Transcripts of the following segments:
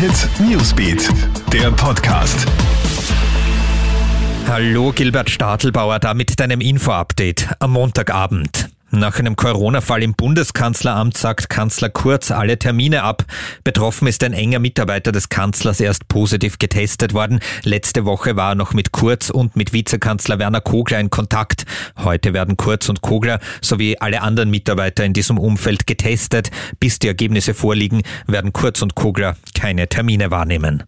Hit Newsbeat, der Podcast. Hallo Gilbert Stadelbauer da mit deinem Info-Update am Montagabend. Nach einem Corona-Fall im Bundeskanzleramt sagt Kanzler Kurz alle Termine ab. Betroffen ist ein enger Mitarbeiter des Kanzlers erst positiv getestet worden. Letzte Woche war er noch mit Kurz und mit Vizekanzler Werner Kogler in Kontakt. Heute werden Kurz und Kogler sowie alle anderen Mitarbeiter in diesem Umfeld getestet. Bis die Ergebnisse vorliegen, werden Kurz und Kogler keine Termine wahrnehmen.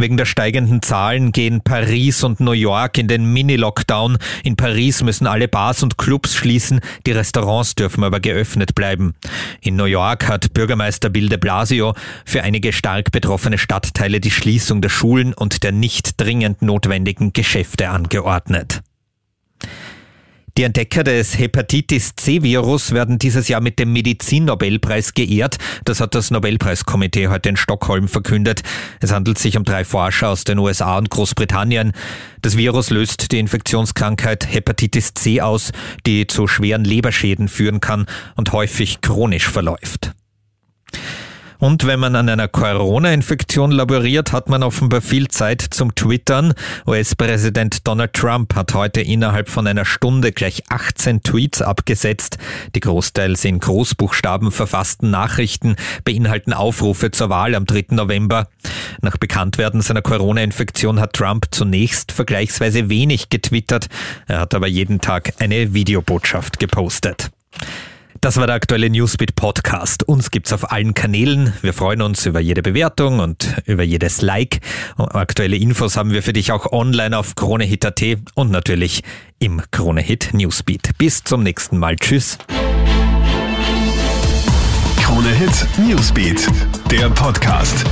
Wegen der steigenden Zahlen gehen Paris und New York in den Mini-Lockdown. In Paris müssen alle Bars und Clubs schließen, die Restaurants dürfen aber geöffnet bleiben. In New York hat Bürgermeister Bill de Blasio für einige stark betroffene Stadtteile die Schließung der Schulen und der nicht dringend notwendigen Geschäfte angeordnet. Die Entdecker des Hepatitis C-Virus werden dieses Jahr mit dem Medizinnobelpreis geehrt. Das hat das Nobelpreiskomitee heute in Stockholm verkündet. Es handelt sich um drei Forscher aus den USA und Großbritannien. Das Virus löst die Infektionskrankheit Hepatitis C aus, die zu schweren Leberschäden führen kann und häufig chronisch verläuft. Und wenn man an einer Corona-Infektion laboriert, hat man offenbar viel Zeit zum Twittern. US-Präsident Donald Trump hat heute innerhalb von einer Stunde gleich 18 Tweets abgesetzt. Die großteils in Großbuchstaben verfassten Nachrichten beinhalten Aufrufe zur Wahl am 3. November. Nach Bekanntwerden seiner Corona-Infektion hat Trump zunächst vergleichsweise wenig getwittert. Er hat aber jeden Tag eine Videobotschaft gepostet. Das war der aktuelle Newsbeat Podcast. Uns gibt's auf allen Kanälen. Wir freuen uns über jede Bewertung und über jedes Like. Aktuelle Infos haben wir für dich auch online auf KroneHit.at und natürlich im KroneHit Newsbeat. Bis zum nächsten Mal. Tschüss. KroneHit Newsbeat, der Podcast.